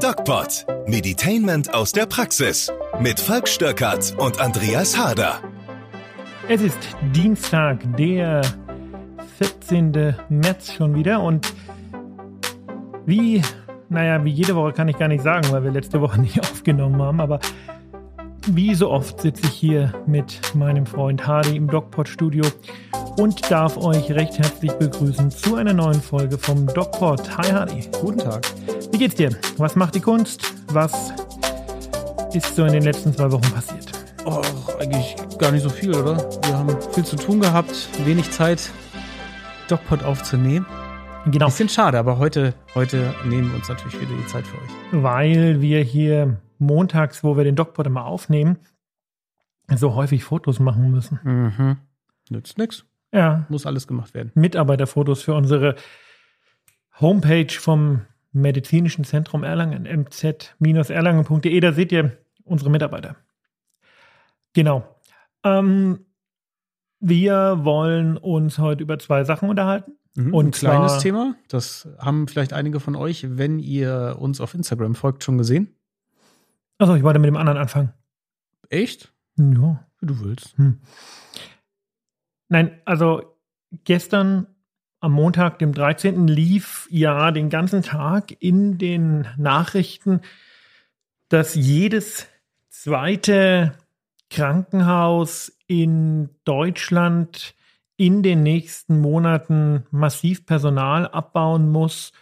DocPod. Meditainment aus der Praxis. Mit Falk Stöckert und Andreas Harder. Es ist Dienstag, der 14. März schon wieder und wie, naja, wie jede Woche kann ich gar nicht sagen, weil wir letzte Woche nicht aufgenommen haben, aber wie so oft sitze ich hier mit meinem Freund Hardy im DocPod Studio und darf euch recht herzlich begrüßen zu einer neuen Folge vom DocPod. Hi Hardy. Guten Tag. Wie geht's dir? Was macht die Kunst? Was ist so in den letzten zwei Wochen passiert? Oh, eigentlich gar nicht so viel, oder? Wir haben viel zu tun gehabt, wenig Zeit, DocPod aufzunehmen. Genau. Bisschen schade, aber heute, heute nehmen wir uns natürlich wieder die Zeit für euch. Weil wir hier montags, wo wir den DocPod immer aufnehmen, so häufig Fotos machen müssen. Mhm. Nützt nix. Ja, Muss alles gemacht werden. Mitarbeiterfotos für unsere Homepage vom Medizinischen Zentrum Erlangen, mz-erlangen.de. Da seht ihr unsere Mitarbeiter. Genau. Ähm, wir wollen uns heute über zwei Sachen unterhalten. Mhm. Und Ein kleines zwar- Thema, das haben vielleicht einige von euch, wenn ihr uns auf Instagram folgt, schon gesehen. Achso, ich wollte mit dem anderen anfangen. Echt? Ja. Wie du willst. Nein, also gestern am Montag, dem 13. lief ja den ganzen Tag in den Nachrichten, dass jedes zweite Krankenhaus in Deutschland in den nächsten Monaten massiv Personal abbauen muss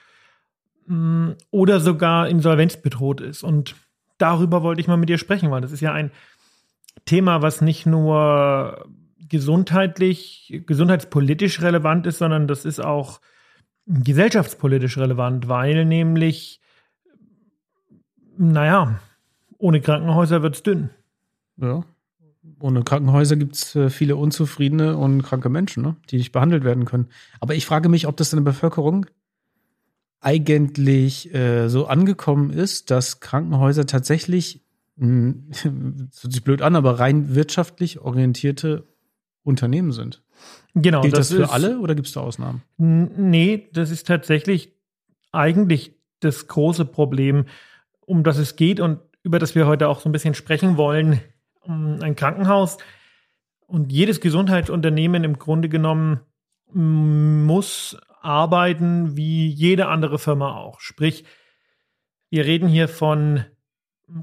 mh, oder sogar insolvenzbedroht ist. Und darüber wollte ich mal mit dir sprechen, weil das ist ja ein Thema, was nicht nur gesundheitlich, gesundheitspolitisch relevant ist, sondern das ist auch gesellschaftspolitisch relevant, weil nämlich, naja, ohne Krankenhäuser wird es dünn. Ja. Ohne Krankenhäuser gibt es äh, viele unzufriedene und kranke Menschen, ne? die nicht behandelt werden können. Aber ich frage mich, ob das in der Bevölkerung eigentlich äh, so angekommen ist, dass Krankenhäuser tatsächlich, mh, das hört sich blöd an, aber rein wirtschaftlich orientierte Unternehmen sind. Genau. Gilt das, für ist- alle oder gibt es da Ausnahmen? Nee, das ist tatsächlich eigentlich das große Problem, um das es geht und über das wir heute auch so ein bisschen sprechen wollen. Um Ein Krankenhaus und jedes Gesundheitsunternehmen im Grunde genommen mm, muss arbeiten wie jede andere Firma auch. Sprich, wir reden hier von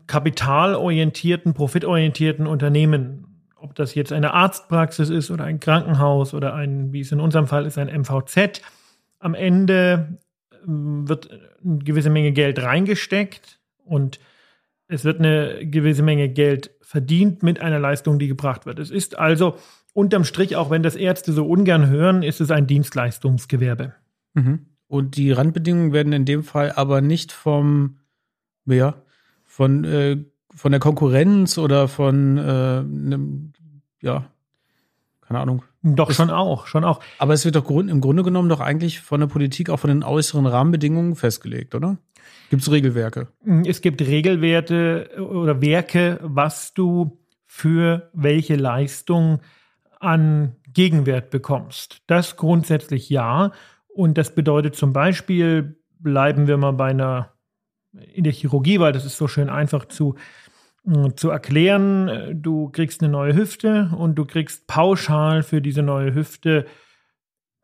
kapitalorientierten, profitorientierten Unternehmen. Das jetzt eine Arztpraxis ist oder ein Krankenhaus oder ein, wie es in unserem Fall ist, ein MVZ. Am Ende ähm, wird eine gewisse Menge Geld reingesteckt und es wird eine gewisse Menge Geld verdient mit einer Leistung, die gebracht wird. Es ist also unterm Strich, auch wenn das Ärzte so ungern hören, ist es ein Dienstleistungsgewerbe. Mhm. Und die Randbedingungen werden in dem Fall aber nicht vom, ja, von, äh, von der Konkurrenz oder von äh, einem, ja, keine Ahnung. Doch, Es- schon auch, schon auch. Aber es wird doch grund, im Grunde genommen doch eigentlich von der Politik auch von den äußeren Rahmenbedingungen festgelegt, oder? Gibt es Regelwerke? Es gibt Regelwerte oder Werke, was du für welche Leistung an Gegenwert bekommst. Das grundsätzlich ja. Und das bedeutet zum Beispiel, bleiben wir mal bei einer in der Chirurgie, weil das ist so schön einfach zu, äh, zu erklären. Du kriegst eine neue Hüfte und du kriegst pauschal für diese neue Hüfte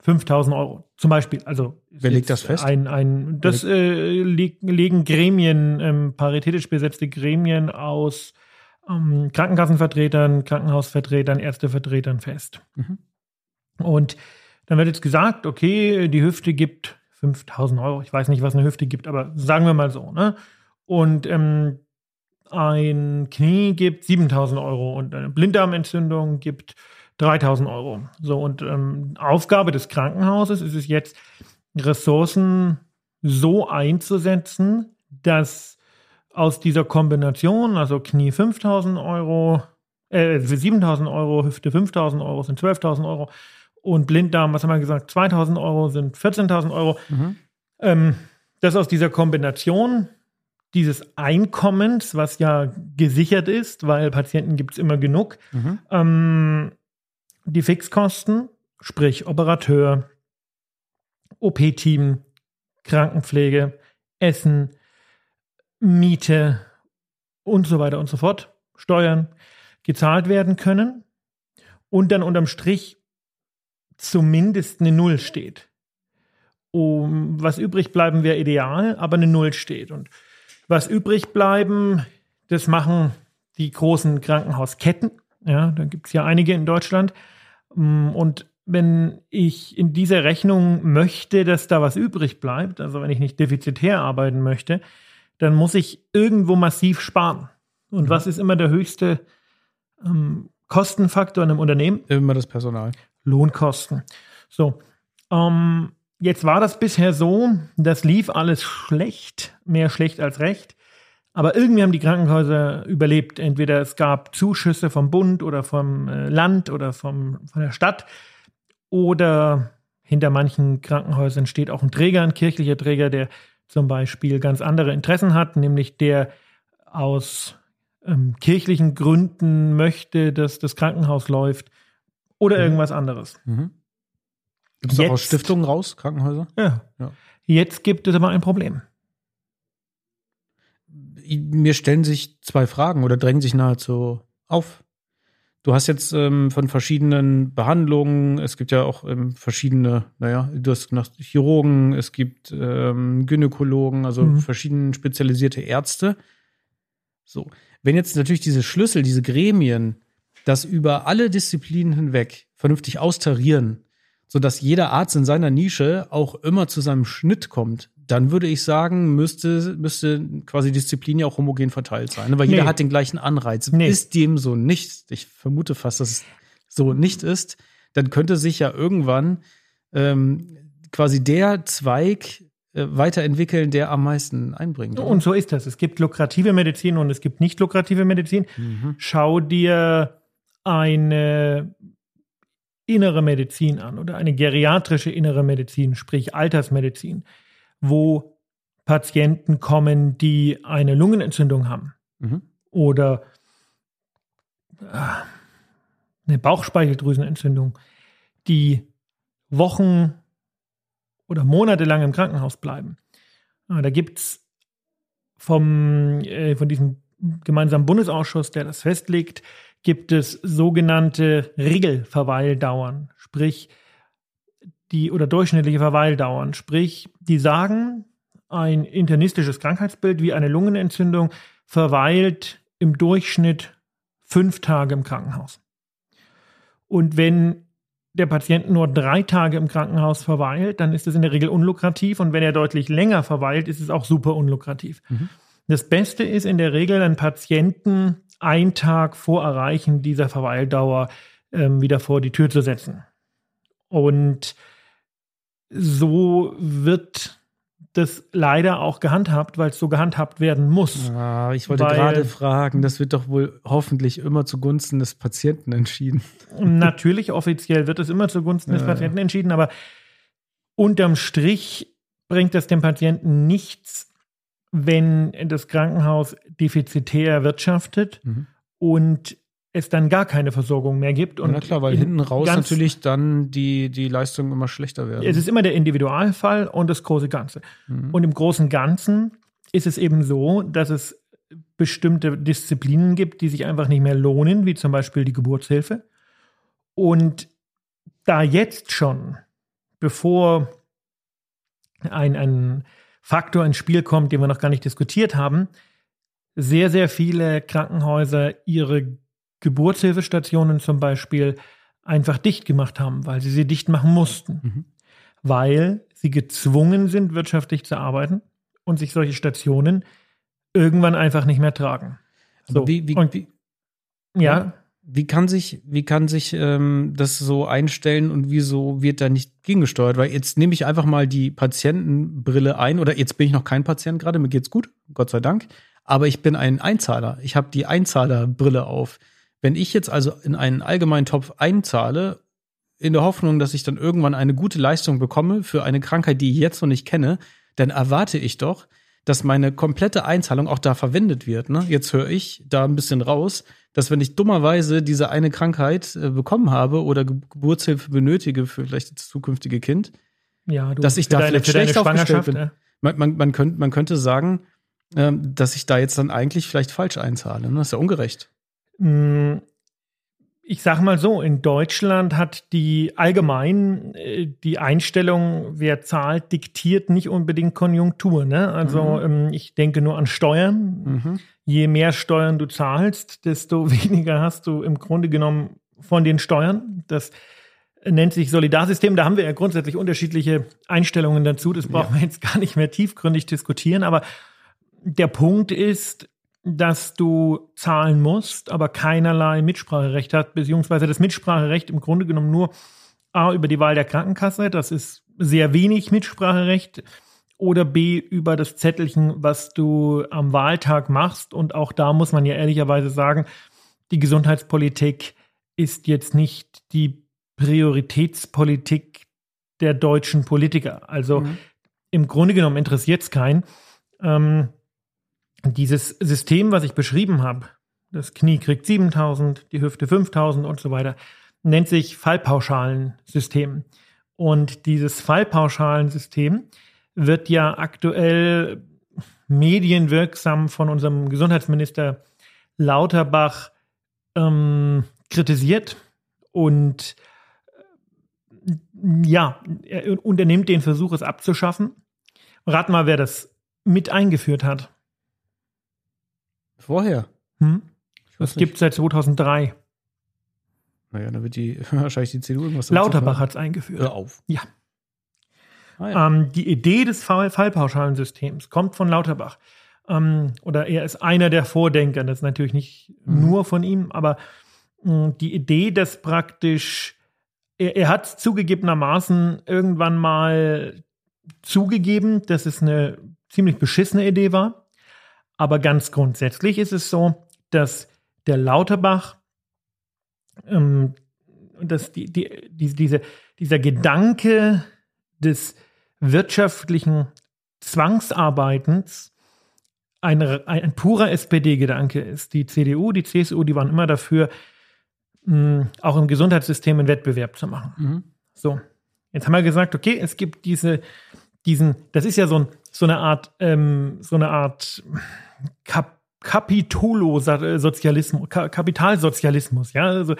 5000 Euro. Zum Beispiel. Also Wer legt das fest? Ein, ein, das äh, leg, legen Gremien, ähm, paritätisch besetzte Gremien aus ähm, Krankenkassenvertretern, Krankenhausvertretern, Ärztevertretern fest. Mhm. Und dann wird jetzt gesagt, okay, die Hüfte gibt 5000 Euro. Ich weiß nicht, was eine Hüfte gibt, aber sagen wir mal so. Ne? Und ähm, ein Knie gibt 7000 Euro und eine Blinddarmentzündung gibt 3000 Euro. So, und ähm, Aufgabe des Krankenhauses ist es jetzt, Ressourcen so einzusetzen, dass aus dieser Kombination, also Knie 5000 Euro, äh, 7000 Euro, Hüfte 5000 Euro sind 12.000 Euro und Blinddarm, was haben wir gesagt, 2000 Euro sind 14.000 Euro. Mhm. Ähm, dass aus dieser Kombination dieses Einkommens, was ja gesichert ist, weil Patienten gibt es immer genug, Mhm. ähm, die Fixkosten, sprich Operateur, OP-Team, Krankenpflege, Essen, Miete und so weiter und so fort, Steuern gezahlt werden können und dann unterm Strich zumindest eine Null steht. Um, was übrig bleiben wäre ideal, aber eine Null steht. Und was übrig bleiben, das machen die großen Krankenhausketten. Ja, da gibt es ja einige in Deutschland. Mm, und wenn ich in dieser Rechnung möchte, dass da was übrig bleibt, also wenn ich nicht defizitär arbeiten möchte, dann muss ich irgendwo massiv sparen. Und mhm. was ist immer der höchste ähm, Kostenfaktor in einem Unternehmen? Immer das Personal. Lohnkosten. So, ähm, jetzt war das bisher so, das lief alles schlecht, mehr schlecht als recht. Aber irgendwie haben die Krankenhäuser überlebt. Entweder es gab Zuschüsse vom Bund oder vom äh, Land oder vom, von der Stadt. Oder hinter manchen Krankenhäusern steht auch ein Träger, ein kirchlicher Träger, der zum Beispiel ganz andere Interessen hat, nämlich der aus ähm, kirchlichen Gründen möchte, dass das Krankenhaus läuft oder mhm. irgendwas anderes. Mhm. Gibt es auch aus Stiftungen raus, Krankenhäuser? Ja. ja. Jetzt gibt es aber ein Problem. Mir stellen sich zwei Fragen oder drängen sich nahezu auf. Du hast jetzt ähm, von verschiedenen Behandlungen, es gibt ja auch ähm, verschiedene, naja, du hast nach Chirurgen, es gibt ähm, Gynäkologen, also mhm. verschiedene spezialisierte Ärzte. So, wenn jetzt natürlich diese Schlüssel, diese Gremien, das über alle Disziplinen hinweg vernünftig austarieren, sodass jeder Arzt in seiner Nische auch immer zu seinem Schnitt kommt, dann würde ich sagen, müsste, müsste quasi Disziplin ja auch homogen verteilt sein. Ne? Weil nee. jeder hat den gleichen Anreiz. Nee. Ist dem so nicht, ich vermute fast, dass es so nicht ist, dann könnte sich ja irgendwann ähm, quasi der Zweig äh, weiterentwickeln, der am meisten einbringt. Oder? Und so ist das. Es gibt lukrative Medizin und es gibt nicht lukrative Medizin. Mhm. Schau dir eine innere Medizin an oder eine geriatrische innere Medizin, sprich Altersmedizin wo Patienten kommen, die eine Lungenentzündung haben mhm. oder äh, eine Bauchspeicheldrüsenentzündung, die Wochen oder Monate lang im Krankenhaus bleiben. Ah, da gibt es äh, von diesem gemeinsamen Bundesausschuss, der das festlegt, gibt es sogenannte Regelverweildauern, sprich die oder durchschnittliche Verweildauern. Sprich, die sagen, ein internistisches Krankheitsbild wie eine Lungenentzündung verweilt im Durchschnitt fünf Tage im Krankenhaus. Und wenn der Patient nur drei Tage im Krankenhaus verweilt, dann ist es in der Regel unlukrativ. Und wenn er deutlich länger verweilt, ist es auch super unlukrativ. Mhm. Das Beste ist in der Regel, einen Patienten einen Tag vor Erreichen dieser Verweildauer ähm, wieder vor die Tür zu setzen. Und so wird das leider auch gehandhabt, weil es so gehandhabt werden muss. Ah, ich wollte gerade fragen, das wird doch wohl hoffentlich immer zugunsten des Patienten entschieden. Natürlich, offiziell wird es immer zugunsten des Patienten entschieden, aber unterm Strich bringt es dem Patienten nichts, wenn das Krankenhaus defizitär wirtschaftet mhm. und es dann gar keine Versorgung mehr gibt. Und ja, klar, weil hinten raus natürlich dann die, die Leistungen immer schlechter werden. Es ist immer der Individualfall und das große Ganze. Mhm. Und im großen Ganzen ist es eben so, dass es bestimmte Disziplinen gibt, die sich einfach nicht mehr lohnen, wie zum Beispiel die Geburtshilfe. Und da jetzt schon, bevor ein, ein Faktor ins Spiel kommt, den wir noch gar nicht diskutiert haben, sehr, sehr viele Krankenhäuser ihre Geburtshilfestationen zum Beispiel einfach dicht gemacht haben, weil sie sie dicht machen mussten, mhm. weil sie gezwungen sind, wirtschaftlich zu arbeiten und sich solche Stationen irgendwann einfach nicht mehr tragen. So. Wie, wie, und, wie, ja. Wie kann sich, wie kann sich ähm, das so einstellen und wieso wird da nicht gegengesteuert? Weil jetzt nehme ich einfach mal die Patientenbrille ein oder jetzt bin ich noch kein Patient gerade, mir geht's gut, Gott sei Dank. Aber ich bin ein Einzahler. Ich habe die Einzahlerbrille auf. Wenn ich jetzt also in einen allgemeinen Topf einzahle, in der Hoffnung, dass ich dann irgendwann eine gute Leistung bekomme für eine Krankheit, die ich jetzt noch nicht kenne, dann erwarte ich doch, dass meine komplette Einzahlung auch da verwendet wird. Ne? Jetzt höre ich da ein bisschen raus, dass wenn ich dummerweise diese eine Krankheit äh, bekommen habe oder Ge Geburtshilfe benötige für vielleicht das zukünftige Kind, ja, du, dass ich da deine, vielleicht schlecht aufgestellt bin. Ja. Man, man, man, könnte, man könnte sagen, ähm, dass ich da jetzt dann eigentlich vielleicht falsch einzahle. Ne? Das ist ja ungerecht. Mm, ich sage mal so, in Deutschland hat die allgemein äh, die Einstellung, wer zahlt, diktiert nicht unbedingt Konjunktur. Ne? Also mhm. ähm, ich denke nur an Steuern. Mhm. Je mehr Steuern du zahlst, desto weniger hast du im Grunde genommen von den Steuern. Das nennt sich Solidarsystem. Da haben wir ja grundsätzlich unterschiedliche Einstellungen dazu. Das brauchen ja. wir jetzt gar nicht mehr tiefgründig diskutieren. Aber der Punkt ist, dass du zahlen musst, aber keinerlei Mitspracherecht hat, beziehungsweise das Mitspracherecht im Grunde genommen nur A über die Wahl der Krankenkasse, das ist sehr wenig Mitspracherecht, oder B über das Zettelchen, was du am Wahltag machst. Und auch da muss man ja ehrlicherweise sagen, die Gesundheitspolitik ist jetzt nicht die Prioritätspolitik der deutschen Politiker. Also mhm. im Grunde genommen interessiert es keinen. Ähm, dieses System, was ich beschrieben habe, das Knie kriegt 7000, die Hüfte 5000 und so weiter, nennt sich Fallpauschalensystem. Und dieses Fallpauschalensystem wird ja aktuell medienwirksam von unserem Gesundheitsminister Lauterbach ähm, kritisiert und äh, ja, er unternimmt den Versuch, es abzuschaffen. Rat mal, wer das mit eingeführt hat. Vorher? Hm? Das gibt es seit 2003. Naja, dann wird die wahrscheinlich die CDU irgendwas Lauterbach hat es eingeführt. Hör auf. Ja. Ah, ja. Ähm, die Idee des Fall Fallpauschalensystems kommt von Lauterbach. Ähm, oder er ist einer der Vordenker. Das ist natürlich nicht mhm. nur von ihm, aber mh, hm, die Idee, dass praktisch er, er hat zugegebenermaßen irgendwann mal zugegeben, dass es eine ziemlich beschissene Idee war. Aber ganz grundsätzlich ist es so, dass der Lauterbach, ähm, dass die, die, die, diese, dieser Gedanke des wirtschaftlichen Zwangsarbeitens ein, ein, purer SPD-Gedanke ist. Die CDU, die CSU, die waren immer dafür, mh, auch im Gesundheitssystem einen Wettbewerb zu machen. Mhm. So, jetzt haben wir gesagt, okay, es gibt diese, diesen, das ist ja so, ein, so eine Art, ähm, so eine Art Kap Kapitolo-Sozialismus, Kapitalsozialismus, ja, also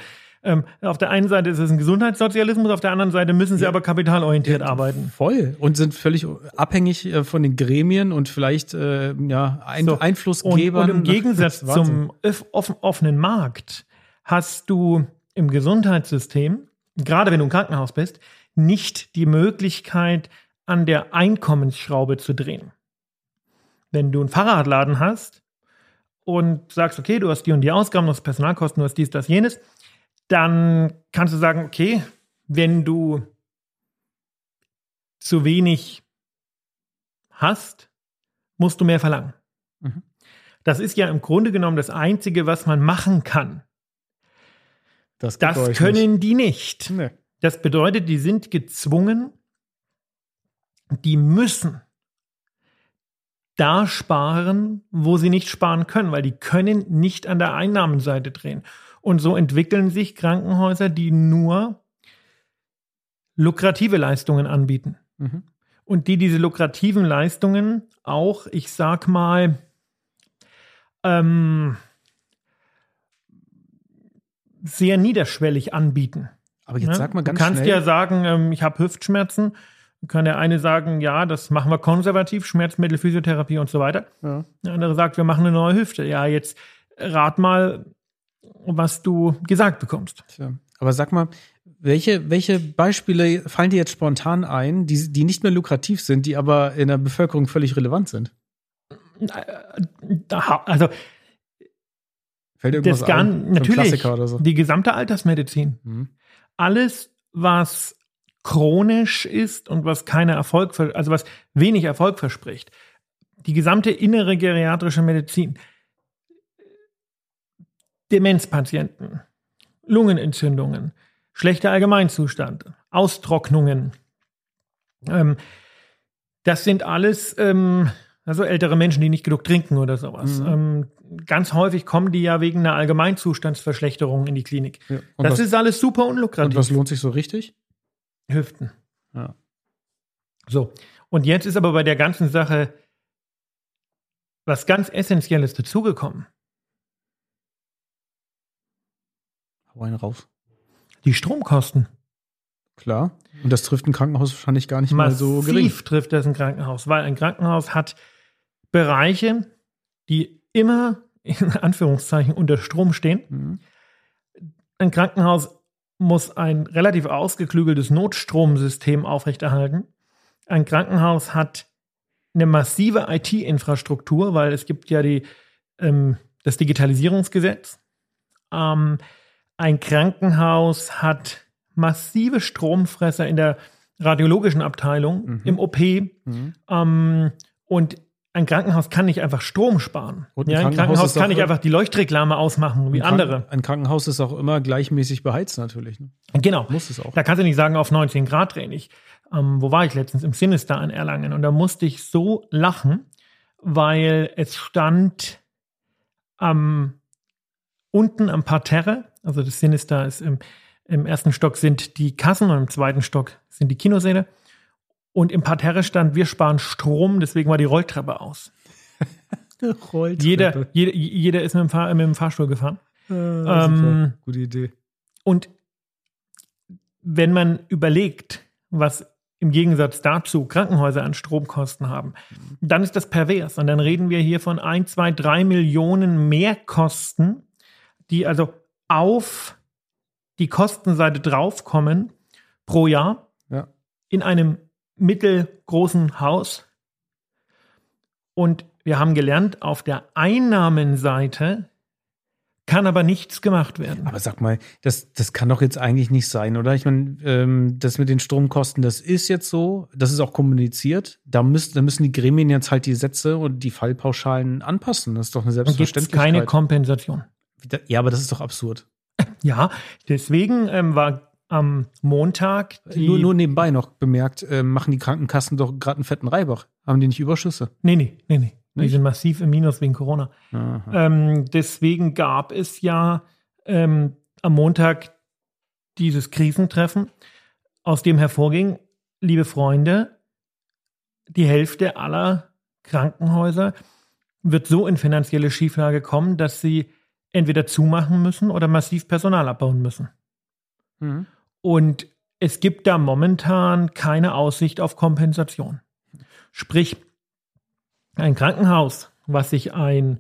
ähm, auf der einen Seite ist es ein Gesundheitssozialismus, auf der anderen Seite müssen sie ja. aber kapitalorientiert ja, arbeiten. Voll. Und sind völlig abhängig äh, von den Gremien und vielleicht äh, ja, ein so. Einflussgebern. Und, und im Gegensatz zum offen, offenen Markt hast du im Gesundheitssystem, gerade wenn du im Krankenhaus bist, nicht die Möglichkeit, an der Einkommensschraube zu drehen wenn du einen Fahrradladen hast und sagst, okay, du hast die und die Ausgaben, du hast Personalkosten, du hast dies, das, jenes, dann kannst du sagen, okay, wenn du zu wenig hast, musst du mehr verlangen. Mhm. Das ist ja im Grunde genommen das Einzige, was man machen kann. Das, das können nicht. die nicht. Nee. Das bedeutet, die sind gezwungen, die müssen da sparen, wo sie nicht sparen können, weil die können nicht an der Einnahmenseite drehen. Und so entwickeln sich Krankenhäuser, die nur lukrative Leistungen anbieten. Mhm. Und die diese lukrativen Leistungen auch, ich sag mal, ähm, sehr niederschwellig anbieten. Aber jetzt sag mal ganz Du kannst schnell. ja sagen, ähm, ich habe Hüftschmerzen kann der eine sagen, ja, das machen wir konservativ, Schmerzmittel, Physiotherapie und so weiter. Ja. Der andere sagt, wir machen eine neue Hüfte. Ja, jetzt rat mal, was du gesagt bekommst. Tja. Aber sag mal, welche, welche Beispiele fallen dir jetzt spontan ein, die, die nicht mehr lukrativ sind, die aber in der Bevölkerung völlig relevant sind? Also, Fällt irgendwas das ein, natürlich so? die gesamte Altersmedizin. Mhm. Alles, was chronisch ist und was keine Erfolg, also was wenig Erfolg verspricht. Die gesamte innere geriatrische Medizin, Demenzpatienten, Lungenentzündungen, schlechter Allgemeinzustand, Austrocknungen. Ähm, das sind alles ähm, also ältere Menschen, die nicht genug trinken oder sowas. Mhm. Ähm, ganz häufig kommen die ja wegen einer Allgemeinzustandsverschlechterung in die Klinik. Ja, das was, ist alles super unlukrativ. Und was lohnt sich so richtig? Hüften. Ja. So. Und jetzt ist aber bei der ganzen Sache was ganz Essentielles dazugekommen. Hau einen raus. Die Stromkosten. Klar. Und das trifft ein Krankenhaus wahrscheinlich gar nicht mal so gering. Massiv trifft das ein Krankenhaus, weil ein Krankenhaus hat Bereiche, die immer in Anführungszeichen unter Strom stehen. Mhm. Ein Krankenhaus muss ein relativ ausgeklügeltes Notstromsystem aufrechterhalten. Ein Krankenhaus hat eine massive IT-Infrastruktur, weil es gibt ja die, ähm, das Digitalisierungsgesetz. Ähm, ein Krankenhaus hat massive Stromfresser in der radiologischen Abteilung, Mhm. im OP. Mhm. Ähm, und ein Krankenhaus kann nicht einfach Strom sparen. Ein ja, ein Krankenhaus Krankenhaus kann nicht einfach die Leuchtreklame ausmachen wie Ein andere. Ein Krankenhaus ist auch immer gleichmäßig beheizt, natürlich. Ne? Genau. Muss es auch. Da kannst du nicht sagen, auf 19 Grad dreh ich. Ähm, wo war ich letztens? Im Sinister in Erlangen. Und da musste ich so lachen, weil es stand am, unten am Parterre, also das Sinister ist im, im ersten Stock sind die Kassen und im zweiten Stock sind die Kinosäle. Und im Parterre stand, wir sparen Strom, deswegen war die Rolltreppe aus. Jeder, jeder, jeder ist mit dem, Fahr mit dem Fahrstuhl gefahren. Äh, Ähm, Gute Idee. Und wenn man überlegt, was im Gegensatz dazu Krankenhäuser an Stromkosten haben, dann ist das pervers. Und dann reden wir hier von 1, 2, 3 Millionen Mehrkosten, die also auf die Kostenseite draufkommen pro Jahr Ja. in einem mittelgroßen Haus. Und wir haben gelernt, auf der Einnahmenseite kann aber nichts gemacht werden. Aber sag mal, das, das kann doch jetzt eigentlich nicht sein, oder? Ich meine, ähm, das mit den Stromkosten, das ist jetzt so, das ist auch kommuniziert. Da müssen, da müssen die Gremien jetzt halt die Sätze und die Fallpauschalen anpassen. Das ist doch eine Dann gibt es Selbstverständlichkeit. keine Kompensation. ja, aber das ist doch absurd. Ja, deswegen ähm, war am Montag die. Nur, nur nebenbei noch bemerkt, ähm, machen die Krankenkassen doch gerade einen fetten Reibach. Haben die nicht Überschüsse? nee, nee, nee, nee. Die Nicht? sind massiv im Minus wegen Corona. Ähm, deswegen gab es ja ähm, am Montag dieses Krisentreffen, aus dem hervorging, liebe Freunde, die Hälfte aller Krankenhäuser wird so in finanzielle Schieflage kommen, dass sie entweder zumachen müssen oder massiv Personal abbauen müssen. Mhm. Und es gibt da momentan keine Aussicht auf Kompensation. Sprich, ein Krankenhaus, was sich ein,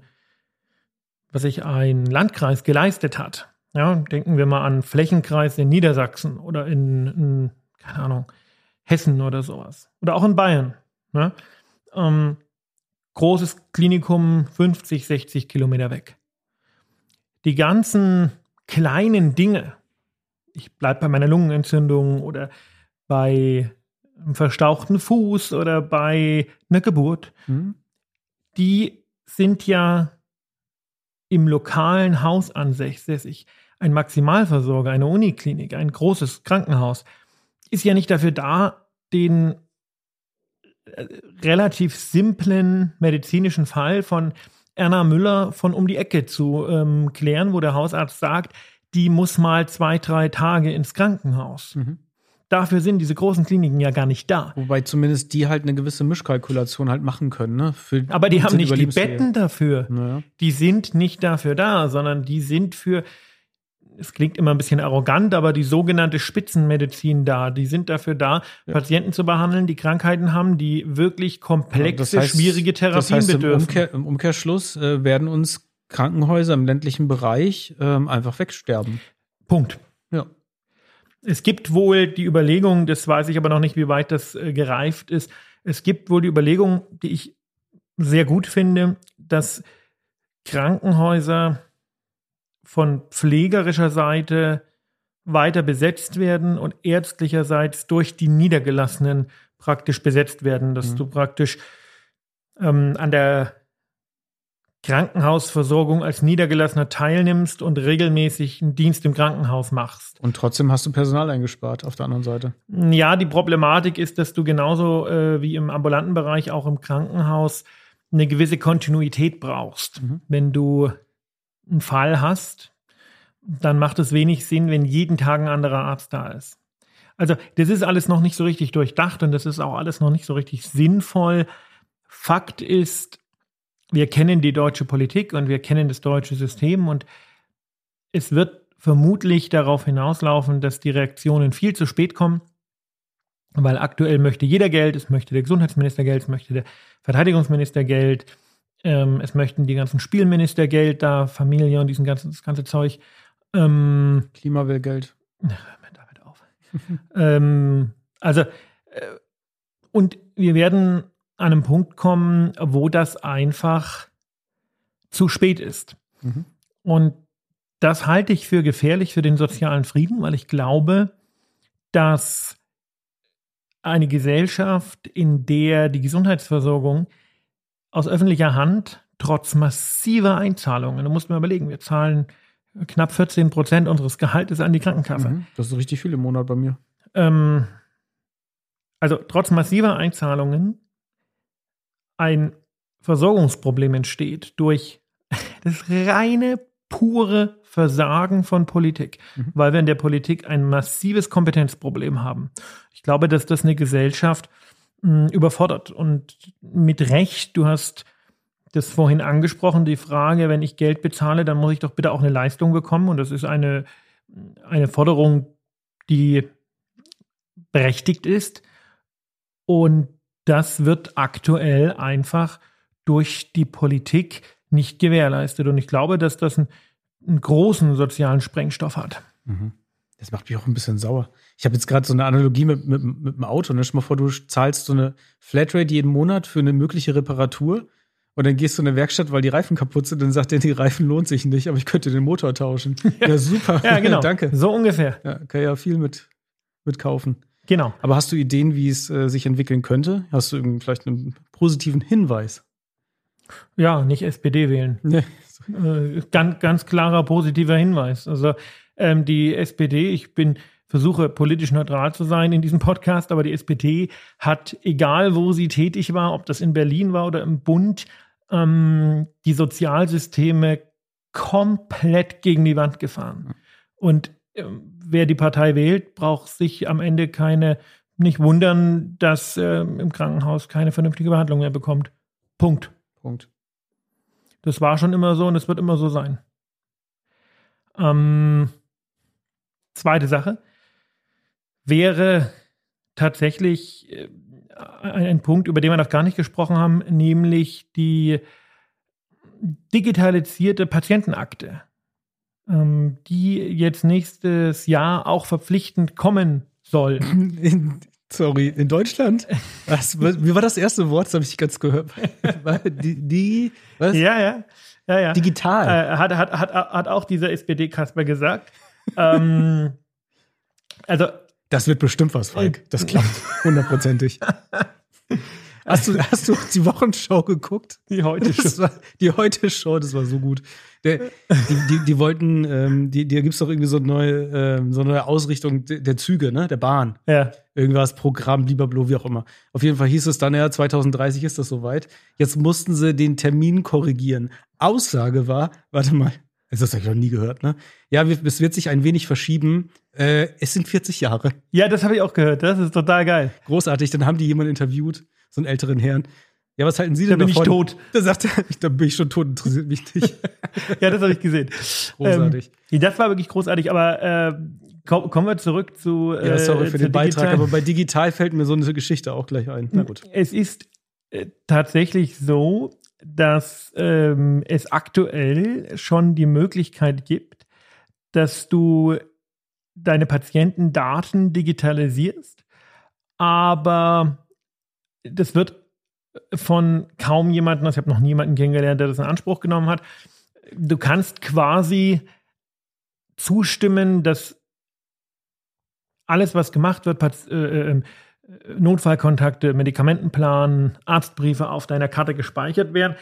was sich ein Landkreis geleistet hat, ja, denken wir mal an Flächenkreis in Niedersachsen oder in, in keine Ahnung, Hessen oder sowas. Oder auch in Bayern. Ne? Ähm, großes Klinikum 50, 60 Kilometer weg. Die ganzen kleinen Dinge, ich bleibe bei meiner Lungenentzündung oder bei einem verstauchten Fuß oder bei einer Geburt, Mhm. die sind ja im lokalen Haus ansässig. Ein Maximalversorger, eine Uniklinik, ein großes Krankenhaus ist ja nicht dafür da, den äh, relativ simplen medizinischen Fall von Erna Müller von um die Ecke zu ähm, klären, wo der Hausarzt sagt, die muss mal zwei, drei Tage ins Krankenhaus. Mhm. Dafür sind diese großen Kliniken ja gar nicht da. Wobei zumindest die halt eine gewisse Mischkalkulation halt machen können, ne? Für Aber die haben nicht die. Betten dafür. Naja. Die sind nicht dafür da, sondern die sind für, es klingt immer ein bisschen arrogant, aber die sogenannte Spitzenmedizin da. Die sind dafür da, Ja. Patienten zu behandeln, die Krankheiten haben, die wirklich komplexe, Das heißt- schwierige Therapien das heißt, im, bedürfen. Umkehr, im Umkehrschluss äh, werden uns Krankenhäuser im ländlichen Bereich ähm, einfach wegsterben. Punkt. Ja. Es gibt wohl die Überlegung, das weiß ich aber noch nicht, wie weit das äh, gereift ist. Es gibt wohl die Überlegung, die ich sehr gut finde, dass Krankenhäuser von pflegerischer Seite weiter besetzt werden und ärztlicherseits durch die Niedergelassenen praktisch besetzt werden, dass Mhm. du praktisch ähm, an der Krankenhausversorgung als Niedergelassener teilnimmst und regelmäßig einen Dienst im Krankenhaus machst. Und trotzdem hast du Personal eingespart auf der anderen Seite. Ja, die Problematik ist, dass du genauso äh, wie im ambulanten Bereich auch im Krankenhaus eine gewisse Kontinuität brauchst. Mhm. Wenn du einen Fall hast, dann macht es wenig Sinn, wenn jeden Tag ein anderer Arzt da ist. Also das ist alles noch nicht so richtig durchdacht und das ist auch alles noch nicht so richtig sinnvoll. Fakt ist, wir kennen die deutsche Politik und wir kennen das deutsche System und es wird vermutlich darauf hinauslaufen, dass die Reaktionen viel zu spät kommen, weil aktuell möchte jeder Geld, es möchte der Gesundheitsminister Geld, es möchte der Verteidigungsminister Geld, ähm, es möchten die ganzen Spielminister Geld da, Familie und diesen ganzen, das ganze Zeug. Ähm, Klima will Geld. Damit auf. ähm, also, äh, und wir werden an einem Punkt kommen, wo das einfach zu spät ist. Mhm. Und das halte ich für gefährlich für den sozialen Frieden, weil ich glaube, dass eine Gesellschaft, in der die Gesundheitsversorgung aus öffentlicher Hand trotz massiver Einzahlungen, du musst mir überlegen, wir zahlen knapp 14 Prozent unseres Gehaltes an die Krankenkasse. Mhm, das ist richtig viel im Monat bei mir. Ähm, also trotz massiver Einzahlungen ein Versorgungsproblem entsteht durch das reine, pure Versagen von Politik, mhm. weil wir in der Politik ein massives Kompetenzproblem haben. Ich glaube, dass das eine Gesellschaft mh, hm, überfordert und mit Recht, du hast das vorhin angesprochen, die Frage, wenn ich Geld bezahle, dann muss ich doch bitte auch eine Leistung bekommen und das ist eine, eine Forderung, die berechtigt ist und das wird aktuell einfach durch die Politik nicht gewährleistet. Und ich glaube, dass das einen, einen großen sozialen Sprengstoff hat. Mhm. Das macht mich auch ein bisschen sauer. Ich habe jetzt gerade so eine Analogie mit, mit, mit dem Auto. Ne? Stell mal vor, du zahlst so eine Flatrate jeden Monat für eine mögliche Reparatur und dann gehst du in eine Werkstatt, weil die Reifen kaputt sind, dann sagt der, die Reifen lohnt sich nicht, aber ich könnte den Motor tauschen. Ja, super. ja, genau. Danke. So ungefähr. Ja, kann ja viel mit, mit kaufen. Genau. Aber hast du Ideen, wie es äh, sich entwickeln könnte? Hast du vielleicht einen positiven Hinweis? Ja, nicht SPD wählen. Nee. Äh, ganz, ganz klarer positiver Hinweis. Also ähm, die SPD, ich bin versuche politisch neutral zu sein in diesem Podcast, aber die SPD hat, egal wo sie tätig war, ob das in Berlin war oder im Bund, ähm, die Sozialsysteme komplett gegen die Wand gefahren. Und ähm, wer die Partei wählt, braucht sich am Ende keine, nicht wundern, dass äh, im Krankenhaus keine vernünftige Behandlung mehr bekommt. Punkt. Punkt. Das war schon immer so und es wird immer so sein. Ähm, zweite Sache wäre tatsächlich äh, ein Punkt, über den wir noch gar nicht gesprochen haben, nämlich die digitalisierte Patientenakte ähm, die jetzt nächstes Jahr auch verpflichtend kommen soll. In, sorry, in Deutschland? Was, wie war das erste Wort? Das habe ich ganz gehört. Die, die, was? Ja, ja. ja, ja. Digital. Äh, hat, hat, hat, hat auch dieser SPD-Kasper gesagt. ähm, also. Das wird bestimmt was, Falk. Das klappt. Hundertprozentig. Hast du, hast du die Wochenschau geguckt? Die heute Show. die heute Show, das war so gut. Der, die, die, die wollten, ähm, die, da gibt es doch irgendwie so eine neue, ähm, so eine neue Ausrichtung der Züge, ne? Der Bahn. Ja. Irgendwas, Programm, Blibablo, wie auch immer. Auf jeden Fall hieß es dann, ja, 2030 ist das soweit. Jetzt mussten sie den Termin korrigieren. Aussage war, warte mal, das habe ich noch nie gehört, ne? Ja, es wird sich ein wenig verschieben. Äh, es sind 40 Jahre. Ja, das habe ich auch gehört. Das ist total geil. Großartig. Dann haben die jemanden interviewt so einen älteren Herrn. Ja, was halten Sie denn da bin davon? ich tot. Da sagt er, da bin ich schon tot, interessiert mich nicht. ja, das habe ich gesehen. Großartig. Ähm, das war wirklich großartig, aber äh, kommen wir zurück zu. Äh, ja, sorry für den Beitrag, Digital. aber bei digital fällt mir so eine Geschichte auch gleich ein. Na gut. Es ist äh, tatsächlich so, dass ähm, es aktuell schon die Möglichkeit gibt, dass du deine Patientendaten digitalisierst, aber das wird von kaum jemandem, also ich habe noch niemanden kennengelernt, der das in Anspruch genommen hat. Du kannst quasi zustimmen, dass alles, was gemacht wird, äh, äh, Notfallkontakte, Medikamentenplan, Arztbriefe auf deiner Karte gespeichert werden.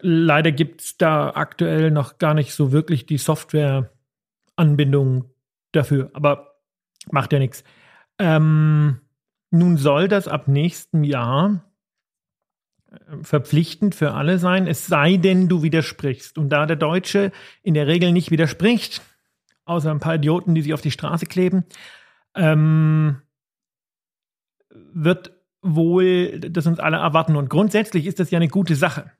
Leider gibt es da aktuell noch gar nicht so wirklich die Software-Anbindung dafür, aber macht ja nichts. Ähm, nun soll das ab nächstem Jahr äh, verpflichtend für alle sein, es sei denn, du widersprichst. Und da der Deutsche in der Regel nicht widerspricht, außer ein paar Idioten, die sich auf die Straße kleben, ähm, wird wohl das uns alle erwarten. Und grundsätzlich ist das ja eine gute Sache.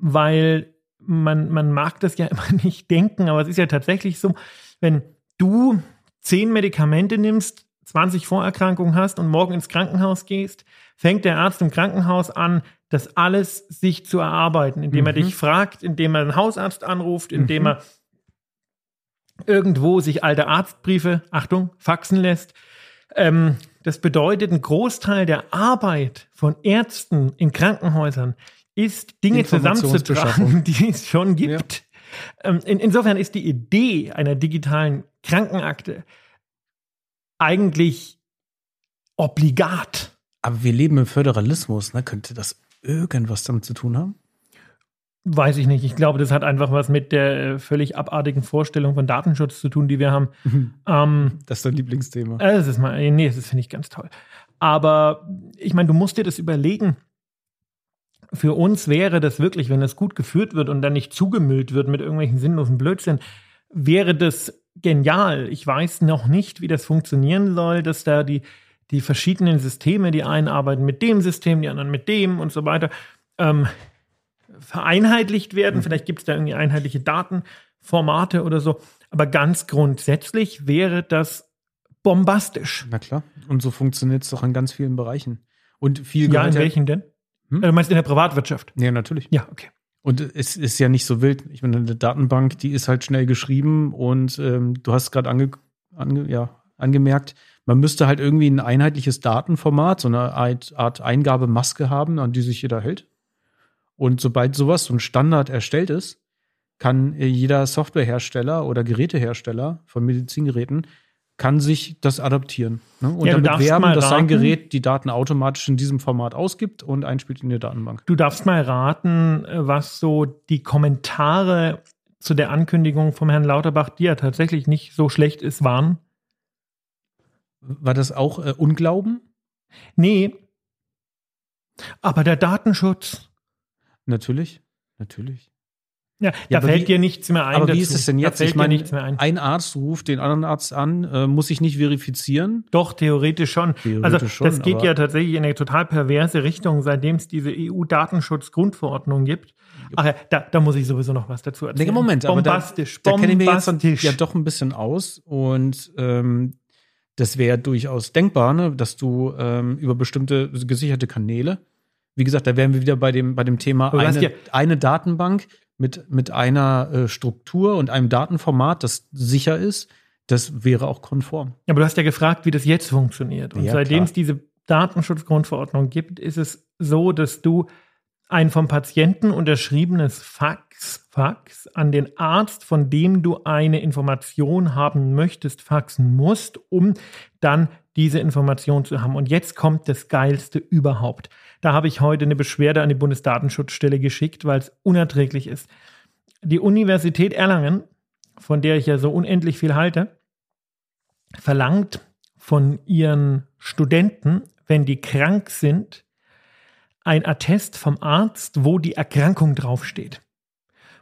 weil man, man mag das ja immer nicht denken, aber es ist ja tatsächlich so, wenn du zehn Medikamente nimmst, 20 Vorerkrankungen hast und morgen ins Krankenhaus gehst, fängt der Arzt im Krankenhaus an, das alles sich zu erarbeiten, indem mhm. er dich fragt, indem er einen Hausarzt anruft, indem mhm. er irgendwo sich alte Arztbriefe, Achtung, faxen lässt. Ähm, das bedeutet, ein Großteil der Arbeit von Ärzten in Krankenhäusern ist, Dinge zusammenzutragen, die es schon gibt. Ja. Ähm, in, insofern ist die Idee einer digitalen Krankenakte eigentlich obligat. Aber wir leben im Föderalismus, ne? Könnte das irgendwas damit zu tun haben? Weiß ich nicht. Ich glaube, das hat einfach was mit der äh, völlig abartigen Vorstellung von Datenschutz zu tun, die wir haben. Mhm. Ähm, das ist dein Lieblingsthema. Äh, das ist mal, äh, nee, das finde ich ganz toll. Aber ich meine, du musst dir das überlegen. Für uns wäre das wirklich, wenn das gut geführt wird und dann nicht zugemüllt wird mit irgendwelchen sinnlosen Blödsinn, wäre das genial. Ich weiß noch nicht, wie das funktionieren soll, dass da die, die verschiedenen Systeme, die einen arbeiten mit dem System, die anderen mit dem und so weiter. Ähm, vereinheitlicht werden. Mhm. Vielleicht gibt es da irgendwie einheitliche Datenformate oder so. Aber ganz grundsätzlich wäre das bombastisch. Na klar. Und so funktioniert es doch in ganz vielen Bereichen. Und viel Ja, in welchen denn? Hm? Du meinst in der Privatwirtschaft? Ja, natürlich. Ja, okay. Und es ist ja nicht so wild. Ich meine, eine Datenbank, die ist halt schnell geschrieben und ähm, du hast gerade ange, ange, ja, angemerkt, man müsste halt irgendwie ein einheitliches Datenformat, so eine Art Eingabemaske haben, an die sich jeder hält. Und sobald sowas, so ein Standard erstellt ist, kann jeder Softwarehersteller oder Gerätehersteller von Medizingeräten kann sich das adaptieren ne? und ja, damit werben, dass sein Gerät die Daten automatisch in diesem Format ausgibt und einspielt in die Datenbank. Du darfst mal raten, was so die Kommentare zu der Ankündigung vom Herrn Lauterbach, die ja tatsächlich nicht so schlecht ist, waren. War das auch äh, Unglauben? Nee. Aber der Datenschutz. Natürlich, natürlich. Ja, ja da fällt wie, dir nichts mehr ein. Aber dazu. wie ist es denn jetzt? ich meine, ein. Arzt ruft den anderen Arzt an, äh, muss ich nicht verifizieren? Doch, theoretisch schon. Theoretisch also schon, das geht ja tatsächlich in eine total perverse Richtung, seitdem es diese EU-Datenschutzgrundverordnung gibt. Ach ja, da, da muss ich sowieso noch was dazu erzählen. Nee, Moment, bombastisch, aber da, da kenne ich mir jetzt ja doch ein bisschen aus und ähm, das wäre durchaus denkbar, ne, dass du ähm, über bestimmte gesicherte Kanäle wie gesagt, da wären wir wieder bei dem, bei dem Thema eine, eine Datenbank mit, mit einer äh, Struktur und einem Datenformat, das sicher ist. Das wäre auch konform. Aber du hast ja gefragt, wie das jetzt funktioniert. Und ja, seitdem es diese Datenschutzgrundverordnung gibt, ist es so, dass du ein vom Patienten unterschriebenes Fax, Fax an den Arzt, von dem du eine Information haben möchtest, faxen musst, um dann diese Information zu haben. Und jetzt kommt das Geilste überhaupt. Da habe ich heute eine Beschwerde an die Bundesdatenschutzstelle geschickt, weil es unerträglich ist. Die Universität Erlangen, von der ich ja so unendlich viel halte, verlangt von ihren Studenten, wenn die krank sind, ein Attest vom Arzt, wo die Erkrankung draufsteht.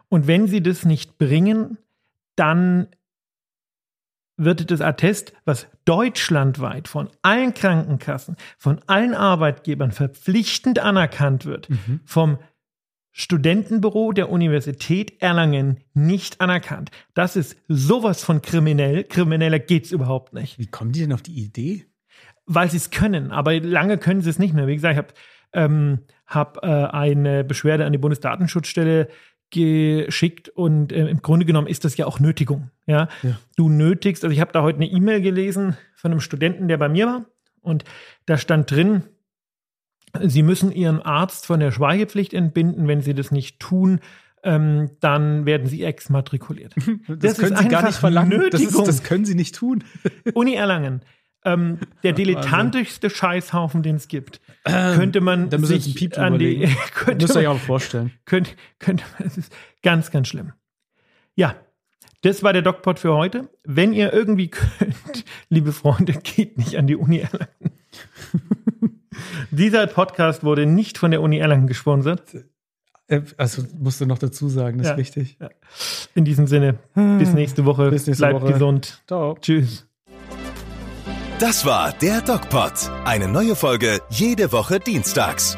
Und wenn sie das nicht bringen, dann wird das Attest, was deutschlandweit von allen Krankenkassen, von allen Arbeitgebern verpflichtend anerkannt wird, mhm. vom Studentenbüro der Universität Erlangen nicht anerkannt. Das ist sowas von kriminell. Krimineller geht's überhaupt nicht. Wie kommen die denn auf die Idee? Weil sie es können, aber lange können sie es nicht mehr. Wie gesagt, ich habe ähm, hab, äh, eine Beschwerde an die Bundesdatenschutzstelle geschickt und äh, im Grunde genommen ist das ja auch Nötigung. Ja, ja. du nötigst. Also ich habe da heute eine E-Mail gelesen von einem Studenten, der bei mir war und da stand drin, Sie müssen Ihren Arzt von der Schweigepflicht entbinden. Wenn Sie das nicht tun, ähm, dann werden Sie exmatrikuliert. Das, das können Sie gar nicht verlangen. Das, ist, das, können Sie nicht tun. Uni Erlangen ähm, der dilettantischste Scheißhaufen, den es gibt. Ähm, könnte man da sich Piep an die könnte Müsst ihr euch auch vorstellen. Könnte, könnte man, es ist ganz, ganz schlimm. Ja, das war der DocPod für heute. Wenn ihr irgendwie könnt, liebe Freunde, geht nicht an die Uni Erlangen. Dieser Podcast wurde nicht von der Uni Erlangen gesponsert. Äh, also musst du noch dazu sagen, das ja, ist wichtig. Ja. In diesem Sinne, bis nächste Woche. Bis nächste Bleibt Woche. gesund. Ciao. Tschüss. Das war der DocPod. Eine neue Folge jede Woche dienstags.